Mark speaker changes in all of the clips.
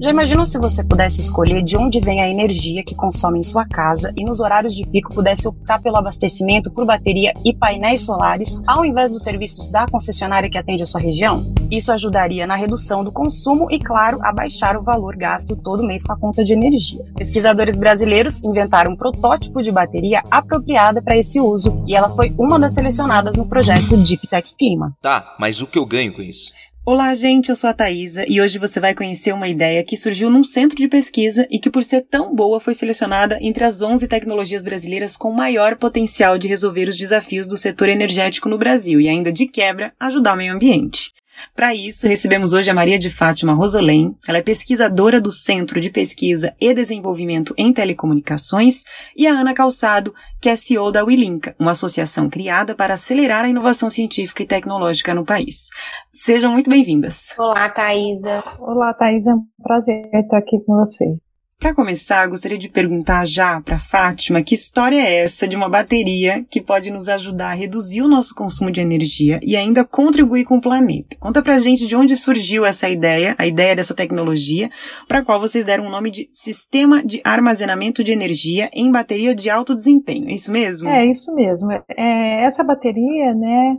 Speaker 1: Já imaginou se você pudesse escolher de onde vem a energia que consome em sua casa e nos horários de pico pudesse optar pelo abastecimento por bateria e painéis solares, ao invés dos serviços da concessionária que atende a sua região? Isso ajudaria na redução do consumo e, claro, a baixar o valor gasto todo mês com a conta de energia. Pesquisadores brasileiros inventaram um protótipo de bateria apropriada para esse uso e ela foi uma das selecionadas no projeto Deep Tech Clima.
Speaker 2: Tá, mas o que eu ganho com isso?
Speaker 1: Olá, gente, eu sou a Thaisa e hoje você vai conhecer uma ideia que surgiu num centro de pesquisa e que, por ser tão boa, foi selecionada entre as 11 tecnologias brasileiras com maior potencial de resolver os desafios do setor energético no Brasil e, ainda de quebra, ajudar o meio ambiente. Para isso, recebemos hoje a Maria de Fátima Rosolém. Ela é pesquisadora do Centro de Pesquisa e Desenvolvimento em Telecomunicações, e a Ana Calçado, que é CEO da Wilinka, uma associação criada para acelerar a inovação científica e tecnológica no país. Sejam muito bem-vindas.
Speaker 3: Olá, Thaisa.
Speaker 4: Olá, Thaisa. É um prazer estar aqui com você.
Speaker 1: Para começar, gostaria de perguntar já para Fátima que história é essa de uma bateria que pode nos ajudar a reduzir o nosso consumo de energia e ainda contribuir com o planeta. Conta pra gente de onde surgiu essa ideia, a ideia dessa tecnologia, para qual vocês deram o nome de Sistema de Armazenamento de Energia em Bateria de Alto Desempenho. É isso mesmo?
Speaker 4: É isso mesmo. É, essa bateria, né,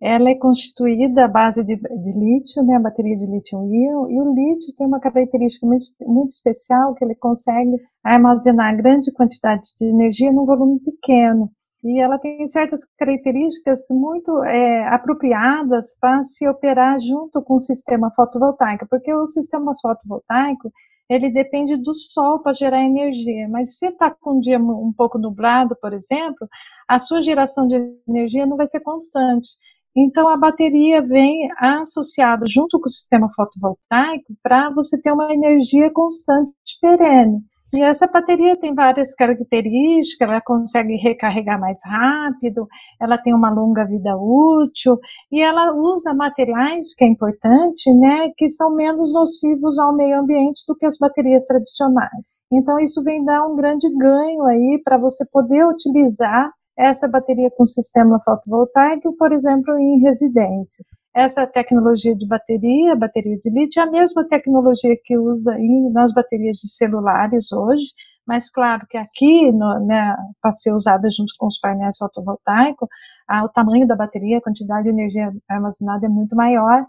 Speaker 4: ela é constituída à base de, de lítio, né, a bateria de lítio-íon, e o lítio tem uma característica muito, especial, que ele consegue armazenar grande quantidade de energia num volume pequeno. E ela tem certas características muito é, apropriadas para se operar junto com o sistema fotovoltaico, porque o sistema fotovoltaico ele depende do sol para gerar energia. Mas se está com um dia um pouco nublado, por exemplo, a sua geração de energia não vai ser constante. Então, a bateria vem associada junto com o sistema fotovoltaico para você ter uma energia constante perene. E essa bateria tem várias características, ela consegue recarregar mais rápido, ela tem uma longa vida útil e ela usa materiais, que é importante, né, que são menos nocivos ao meio ambiente do que as baterias tradicionais. Então isso vem dar um grande ganho aí para você poder utilizar essa bateria com sistema fotovoltaico, por exemplo, em residências. Essa tecnologia de bateria, bateria de lítio, é a mesma tecnologia que usa em, nas baterias de celulares hoje, mas claro que aqui, né, para ser usada junto com os painéis fotovoltaicos, a, o tamanho da bateria, a quantidade de energia armazenada é muito maior,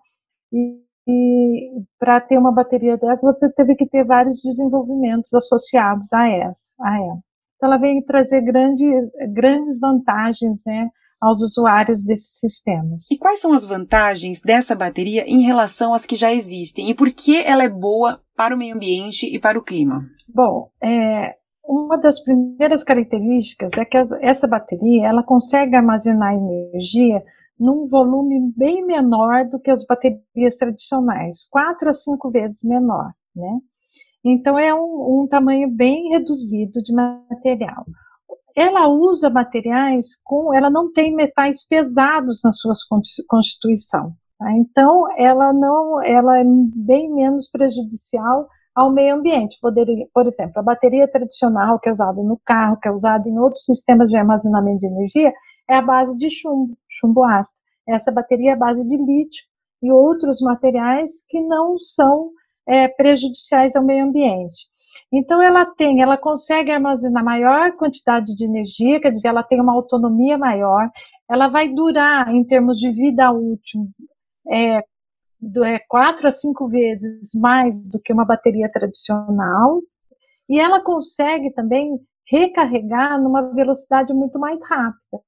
Speaker 4: e, e para ter uma bateria dessa, você teve que ter vários desenvolvimentos associados a essa. A ela. Então, ela vem trazer grandes, grandes vantagens né, aos usuários desses sistemas.
Speaker 1: E quais são as vantagens dessa bateria em relação às que já existem? E por que ela é boa para o meio ambiente e para o clima?
Speaker 4: Bom, é, uma das primeiras características é que essa bateria ela consegue armazenar energia num volume bem menor do que as baterias tradicionais, quatro a cinco vezes menor, né? Então, é um, um tamanho bem reduzido de material. Ela usa materiais com, ela não tem metais pesados na sua constituição. Tá? Então, ela não, ela é bem menos prejudicial ao meio ambiente. Poderia, por exemplo, a bateria tradicional que é usada no carro, que é usada em outros sistemas de armazenamento de energia, é a base de chumbo, chumbo ácido. Essa bateria é a base de lítio e outros materiais que não são é, prejudiciais ao meio ambiente. Então, ela tem, ela consegue armazenar maior quantidade de energia, quer dizer, ela tem uma autonomia maior, ela vai durar, em termos de vida útil, é, do, é, quatro a cinco vezes mais do que uma bateria tradicional, e ela consegue também recarregar numa velocidade muito mais rápida.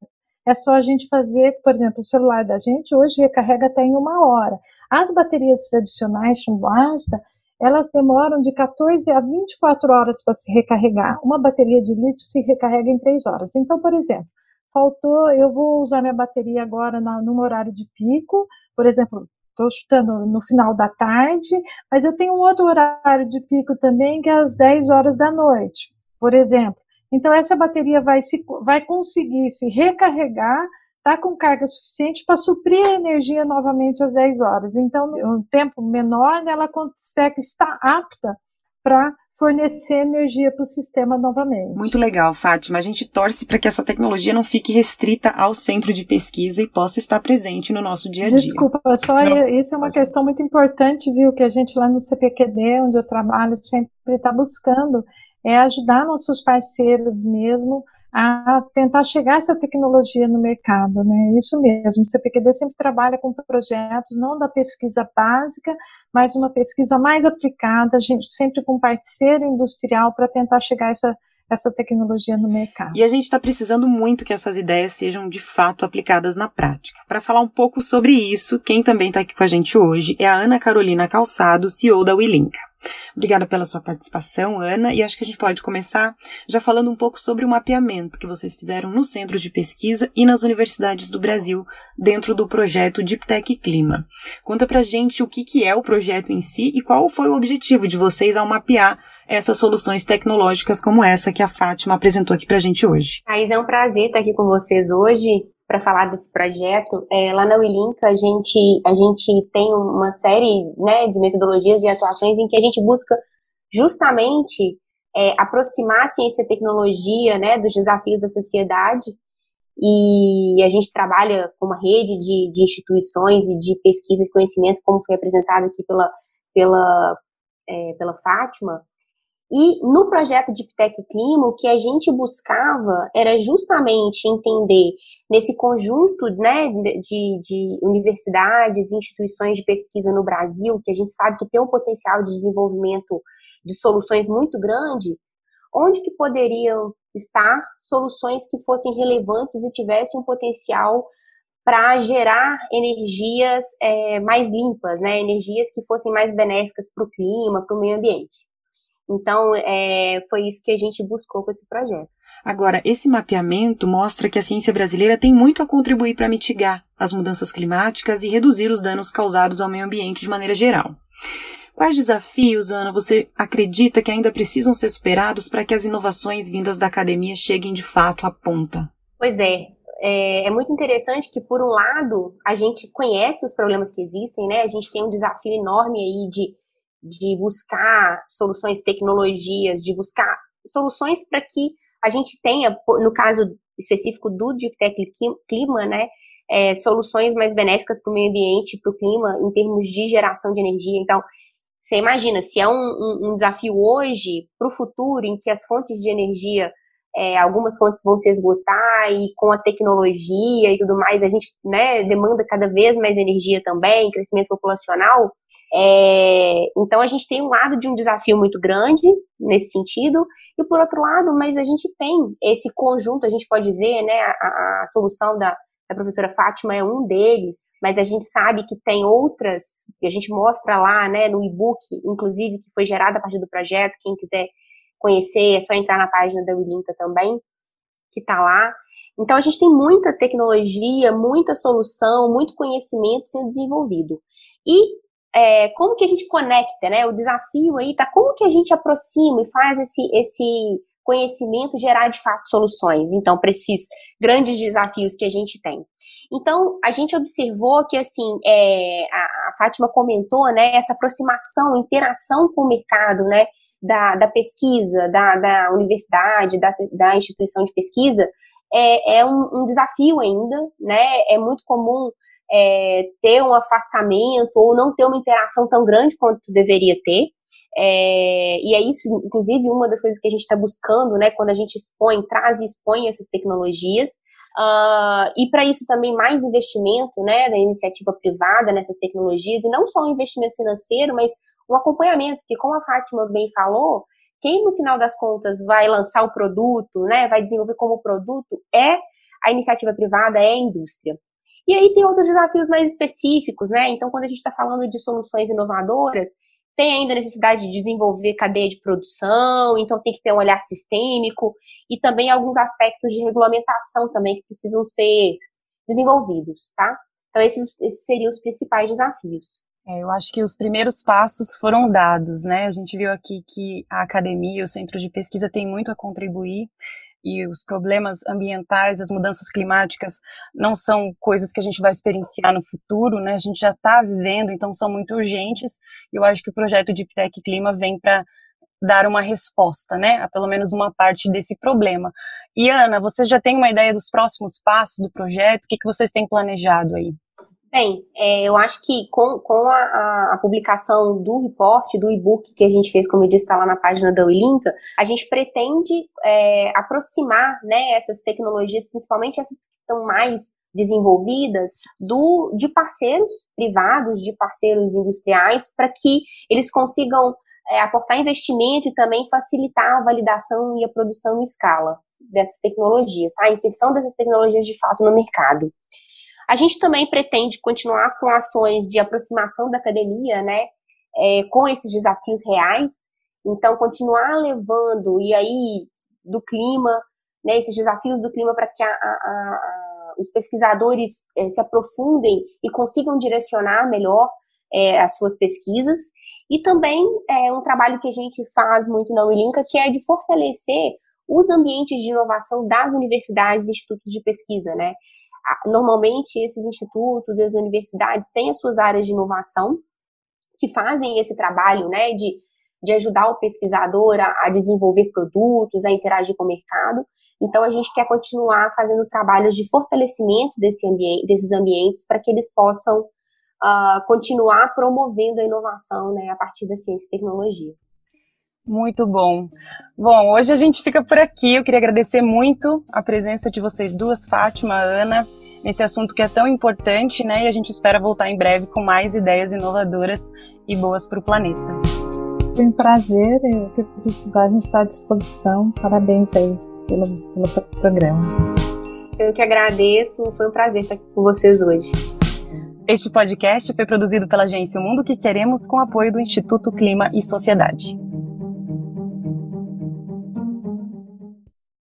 Speaker 4: É só a gente fazer, por exemplo, o celular da gente hoje recarrega até em uma hora. As baterias tradicionais chumbo ácido, elas demoram de 14 a 24 horas para se recarregar. Uma bateria de lítio se recarrega em 3 horas. Então, por exemplo, faltou, eu vou usar minha bateria agora na, no horário de pico, por exemplo, estou chutando no final da tarde, mas eu tenho um outro horário de pico também, que é às 10 horas da noite, por exemplo. Então, essa bateria vai, se, vai conseguir se recarregar está com carga suficiente para suprir a energia novamente às 10 horas. Então, um tempo menor, ela consegue estar apta para fornecer energia para o sistema novamente.
Speaker 1: Muito legal, Fátima. A gente torce para que essa tecnologia não fique restrita ao centro de pesquisa e possa estar presente no nosso dia a dia.
Speaker 4: Desculpa, só não. isso é uma questão muito importante, viu, que a gente lá no CPQD, onde eu trabalho, sempre está buscando, é ajudar nossos parceiros mesmo a tentar chegar essa tecnologia no mercado, né? Isso mesmo. O CPQD sempre trabalha com projetos não da pesquisa básica, mas uma pesquisa mais aplicada, sempre com parceiro industrial para tentar chegar essa essa tecnologia no mercado.
Speaker 1: E a gente está precisando muito que essas ideias sejam de fato aplicadas na prática. Para falar um pouco sobre isso, quem também está aqui com a gente hoje é a Ana Carolina Calçado, CEO da Wilinka. Obrigada pela sua participação, Ana, e acho que a gente pode começar já falando um pouco sobre o mapeamento que vocês fizeram no centro de pesquisa e nas universidades do Brasil dentro do projeto DeepTech Clima. Conta pra gente o que, que é o projeto em si e qual foi o objetivo de vocês ao mapear essas soluções tecnológicas como essa que a Fátima apresentou aqui para a gente hoje.
Speaker 3: Thais, é um prazer estar aqui com vocês hoje para falar desse projeto. É, lá na Wilinka, a gente, a gente tem uma série né, de metodologias e atuações em que a gente busca justamente é, aproximar a ciência e tecnologia né, dos desafios da sociedade e a gente trabalha com uma rede de, de instituições e de pesquisa e conhecimento, como foi apresentado aqui pela, pela, é, pela Fátima, e no projeto de Ptec Clima, o que a gente buscava era justamente entender nesse conjunto né, de, de universidades e instituições de pesquisa no Brasil, que a gente sabe que tem um potencial de desenvolvimento de soluções muito grande, onde que poderiam estar soluções que fossem relevantes e tivessem um potencial para gerar energias é, mais limpas, né, energias que fossem mais benéficas para o clima, para o meio ambiente. Então, é, foi isso que a gente buscou com esse projeto.
Speaker 1: Agora, esse mapeamento mostra que a ciência brasileira tem muito a contribuir para mitigar as mudanças climáticas e reduzir os danos causados ao meio ambiente de maneira geral. Quais desafios, Ana, você acredita que ainda precisam ser superados para que as inovações vindas da academia cheguem de fato à ponta?
Speaker 3: Pois é, é, é, muito interessante que, por um lado, a gente conhece os problemas que existem, né? A gente tem um desafio enorme aí de de buscar soluções, tecnologias, de buscar soluções para que a gente tenha, no caso específico do Digitec Clima, né, é, soluções mais benéficas para o meio ambiente, para o clima, em termos de geração de energia. Então, você imagina, se é um, um, um desafio hoje, para o futuro, em que as fontes de energia, é, algumas fontes vão se esgotar, e com a tecnologia e tudo mais, a gente né, demanda cada vez mais energia também, crescimento populacional, é, então a gente tem um lado de um desafio muito grande nesse sentido, e por outro lado, mas a gente tem esse conjunto, a gente pode ver, né, a, a solução da, da professora Fátima é um deles, mas a gente sabe que tem outras, que a gente mostra lá, né, no e-book, inclusive, que foi gerado a partir do projeto, quem quiser conhecer, é só entrar na página da Wilinka também, que está lá. Então a gente tem muita tecnologia, muita solução, muito conhecimento sendo desenvolvido. E é, como que a gente conecta, né? O desafio aí tá como que a gente aproxima e faz esse, esse conhecimento gerar de fato soluções, então, para esses grandes desafios que a gente tem. Então, a gente observou que, assim, é, a, Fátima comentou, né, essa aproximação, interação com o mercado, né, da, da pesquisa, da, da universidade, da, da instituição de pesquisa, é, é um, um desafio ainda, né, é muito comum é, ter um afastamento ou não ter uma interação tão grande quanto deveria ter. É, e é isso, inclusive, uma das coisas que a gente está buscando, né, quando a gente expõe, traz e expõe essas tecnologias. Uh, e para isso também mais investimento, né, da iniciativa privada nessas tecnologias, e não só um investimento financeiro, mas um acompanhamento, porque como a Fátima bem falou, quem no final das contas vai lançar o produto, né, vai desenvolver como produto, é a iniciativa privada, é a indústria. E aí tem outros desafios mais específicos, né? Então, quando a gente está falando de soluções inovadoras, tem ainda necessidade de desenvolver cadeia de produção, então tem que ter um olhar sistêmico e também alguns aspectos de regulamentação também que precisam ser desenvolvidos, tá? Então, esses, esses seriam os principais desafios.
Speaker 1: É, eu acho que os primeiros passos foram dados, né? A gente viu aqui que a academia, o centro de pesquisa tem muito a contribuir e os problemas ambientais, as mudanças climáticas não são coisas que a gente vai experienciar no futuro, né? A gente já está vivendo, então são muito urgentes. Eu acho que o projeto de Tech Clima vem para dar uma resposta, né, a pelo menos uma parte desse problema. E Ana, você já tem uma ideia dos próximos passos do projeto? O que, que vocês têm planejado aí?
Speaker 3: Bem, é, eu acho que com, com a, a, publicação do reporte, do e-book que a gente fez, como eu disse, está lá na página da Uilinka, a gente pretende é, aproximar né, essas tecnologias, principalmente essas que estão mais desenvolvidas, do, de parceiros privados, de parceiros industriais, para que eles consigam é, aportar investimento e também facilitar a validação e a produção em escala dessas tecnologias, tá? a inserção dessas tecnologias de fato no mercado. A gente também pretende continuar com ações de aproximação da academia, né, é, com esses desafios reais. Então, continuar levando, e aí, do clima, né, esses desafios do clima para que a, a, a, os pesquisadores é, se aprofundem e consigam direcionar melhor é, as suas pesquisas. E também é um trabalho que a gente faz muito na Uilinka, que é de fortalecer os ambientes de inovação das universidades e institutos de pesquisa, né? Normalmente, esses institutos e as universidades têm as suas áreas de inovação, que fazem esse trabalho, né, de, de ajudar o pesquisador a, a desenvolver produtos, a interagir com o mercado. Então, a gente quer continuar fazendo trabalhos de fortalecimento desse ambiente, desses ambientes para que eles possam uh, continuar promovendo a inovação né, a partir da ciência e tecnologia.
Speaker 1: Muito bom. Bom, hoje a gente fica por aqui. Eu queria agradecer muito a presença de vocês duas, Fátima, Ana, nesse assunto que é tão importante, né? E a gente espera voltar em breve com mais ideias inovadoras e boas para o planeta.
Speaker 4: Foi um prazer. O que precisar, a gente está à disposição. Parabéns aí pelo, pelo programa.
Speaker 3: Eu que agradeço. Foi um prazer estar aqui com vocês hoje.
Speaker 1: Este podcast foi produzido pela agência O Mundo que Queremos com apoio do Instituto Clima e Sociedade.